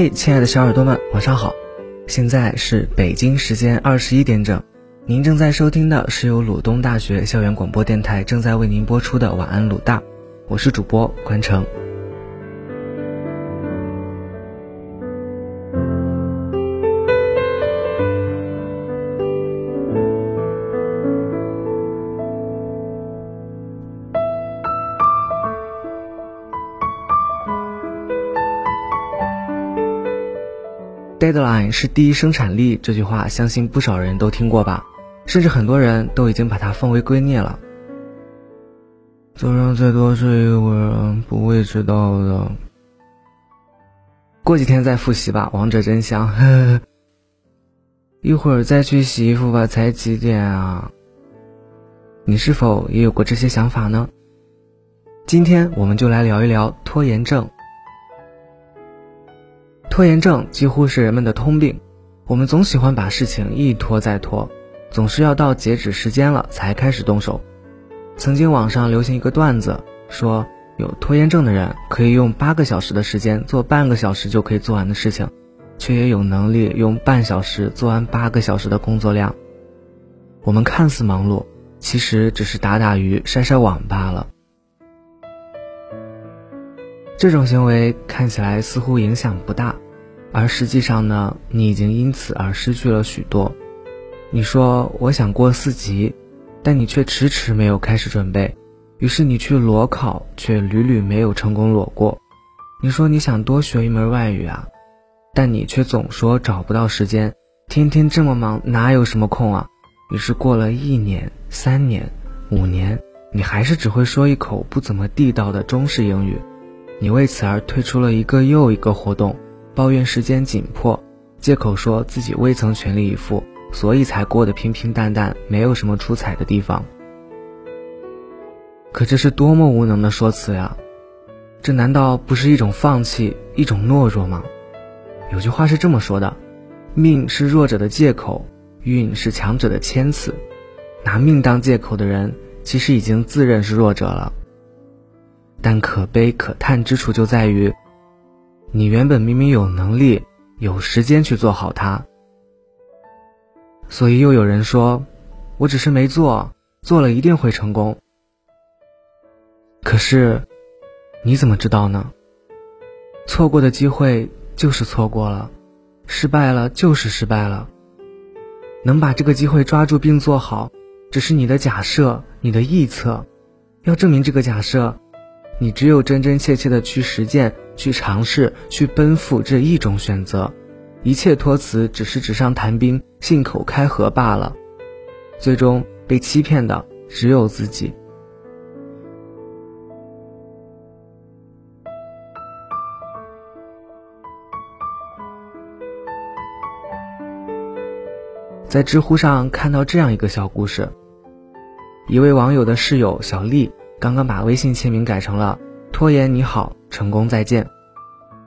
嘿，亲爱的小耳朵们，晚上好！现在是北京时间二十一点整，您正在收听的是由鲁东大学校园广播电台正在为您播出的《晚安鲁大》，我是主播关成。Deadline 是第一生产力，这句话相信不少人都听过吧，甚至很多人都已经把它奉为圭臬了。早上再多睡一会儿，不会迟到的。过几天再复习吧，王者真香。呵 呵一会儿再去洗衣服吧，才几点啊？你是否也有过这些想法呢？今天我们就来聊一聊拖延症。拖延症几乎是人们的通病，我们总喜欢把事情一拖再拖，总是要到截止时间了才开始动手。曾经网上流行一个段子，说有拖延症的人可以用八个小时的时间做半个小时就可以做完的事情，却也有能力用半小时做完八个小时的工作量。我们看似忙碌，其实只是打打鱼、晒晒网罢了。这种行为看起来似乎影响不大。而实际上呢，你已经因此而失去了许多。你说我想过四级，但你却迟迟没有开始准备，于是你去裸考，却屡屡没有成功裸过。你说你想多学一门外语啊，但你却总说找不到时间，天天这么忙，哪有什么空啊？于是过了一年、三年、五年，你还是只会说一口不怎么地道的中式英语，你为此而退出了一个又一个活动。抱怨时间紧迫，借口说自己未曾全力以赴，所以才过得平平淡淡，没有什么出彩的地方。可这是多么无能的说辞呀！这难道不是一种放弃，一种懦弱吗？有句话是这么说的：命是弱者的借口，运是强者的谦词。拿命当借口的人，其实已经自认是弱者了。但可悲可叹之处就在于。你原本明明有能力、有时间去做好它，所以又有人说：“我只是没做，做了一定会成功。”可是，你怎么知道呢？错过的机会就是错过了，失败了就是失败了。能把这个机会抓住并做好，只是你的假设、你的臆测。要证明这个假设，你只有真真切切的去实践。去尝试，去奔赴这一种选择，一切托辞只是纸上谈兵、信口开河罢了。最终被欺骗的只有自己。在知乎上看到这样一个小故事：一位网友的室友小丽刚刚把微信签名改成了“拖延你好”。成功再见。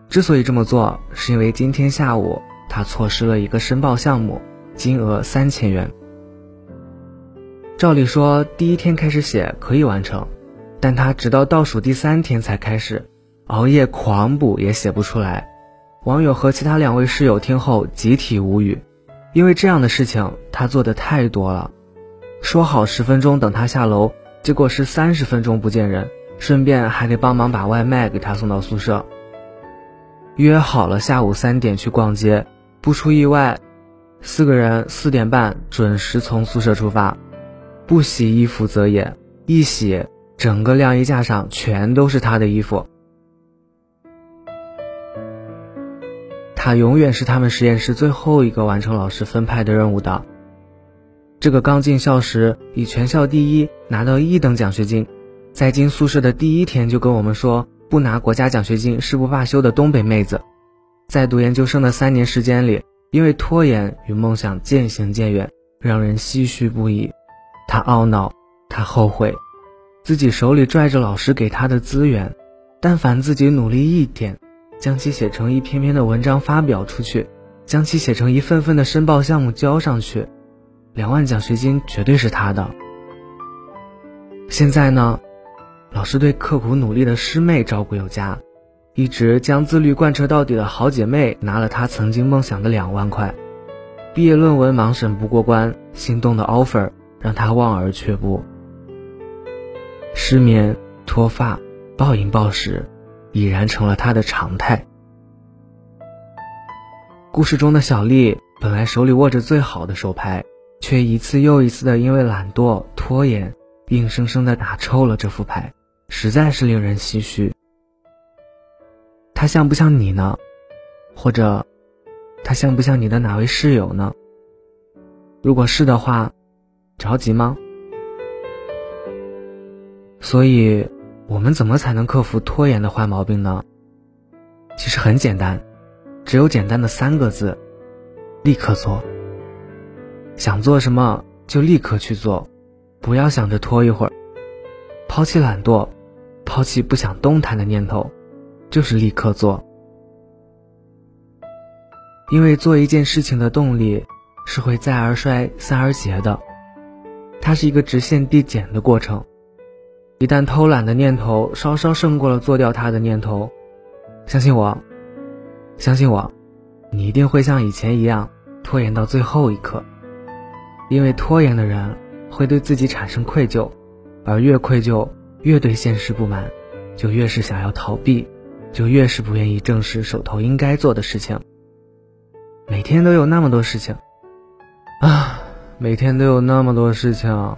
之所以这么做，是因为今天下午他错失了一个申报项目，金额三千元。照理说第一天开始写可以完成，但他直到倒数第三天才开始，熬夜狂补也写不出来。网友和其他两位室友听后集体无语，因为这样的事情他做的太多了。说好十分钟等他下楼，结果是三十分钟不见人。顺便还得帮忙把外卖给他送到宿舍。约好了下午三点去逛街，不出意外，四个人四点半准时从宿舍出发。不洗衣服则也，一洗，整个晾衣架上全都是他的衣服。他永远是他们实验室最后一个完成老师分派的任务的。这个刚进校时以全校第一拿到一等奖学金。在进宿舍的第一天就跟我们说不拿国家奖学金誓不罢休的东北妹子，在读研究生的三年时间里，因为拖延与梦想渐行渐远，让人唏嘘不已。她懊恼，她后悔，自己手里拽着老师给她的资源，但凡自己努力一点，将其写成一篇篇的文章发表出去，将其写成一份份的申报项目交上去，两万奖学金绝对是她的。现在呢？老师对刻苦努力的师妹照顾有加，一直将自律贯彻到底的好姐妹拿了她曾经梦想的两万块，毕业论文盲审不过关，心动的 offer 让她望而却步。失眠、脱发、暴饮暴食，已然成了她的常态。故事中的小丽本来手里握着最好的手牌，却一次又一次的因为懒惰拖延，硬生生的打臭了这副牌，实在是令人唏嘘。他像不像你呢？或者，他像不像你的哪位室友呢？如果是的话，着急吗？所以，我们怎么才能克服拖延的坏毛病呢？其实很简单。只有简单的三个字：立刻做。想做什么就立刻去做，不要想着拖一会儿。抛弃懒惰，抛弃不想动弹的念头，就是立刻做。因为做一件事情的动力是会再而衰、三而竭的，它是一个直线递减的过程。一旦偷懒的念头稍稍胜过了做掉它的念头，相信我。相信我，你一定会像以前一样拖延到最后一刻。因为拖延的人会对自己产生愧疚，而越愧疚，越对现实不满，就越是想要逃避，就越是不愿意正视手头应该做的事情。每天都有那么多事情啊，每天都有那么多事情，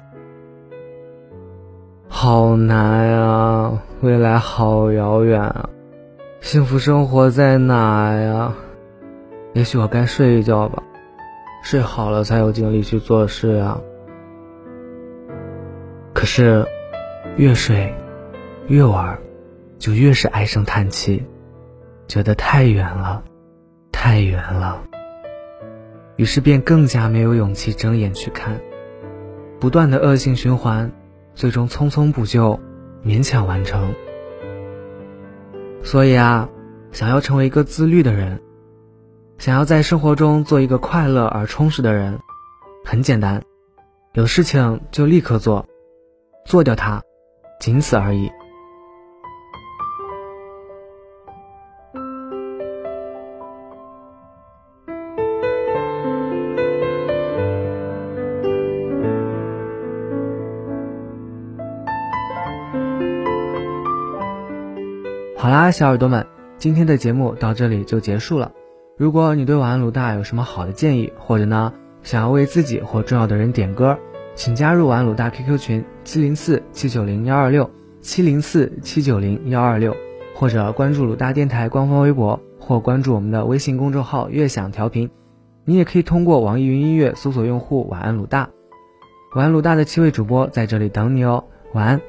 好难啊，未来好遥远啊。幸福生活在哪呀？也许我该睡一觉吧，睡好了才有精力去做事呀。可是，越睡，越玩，就越是唉声叹气，觉得太远了，太远了。于是便更加没有勇气睁眼去看，不断的恶性循环，最终匆匆补救，勉强完成。所以啊，想要成为一个自律的人，想要在生活中做一个快乐而充实的人，很简单，有事情就立刻做，做掉它，仅此而已。好啦，小耳朵们，今天的节目到这里就结束了。如果你对晚安鲁大有什么好的建议，或者呢想要为自己或重要的人点歌，请加入晚安鲁大 QQ 群七零四七九零幺二六七零四七九零幺二六，或者关注鲁大电台官方微博，或关注我们的微信公众号“悦享调频”。你也可以通过网易云音乐搜索用户“晚安鲁大”，晚安鲁大的七位主播在这里等你哦。晚安。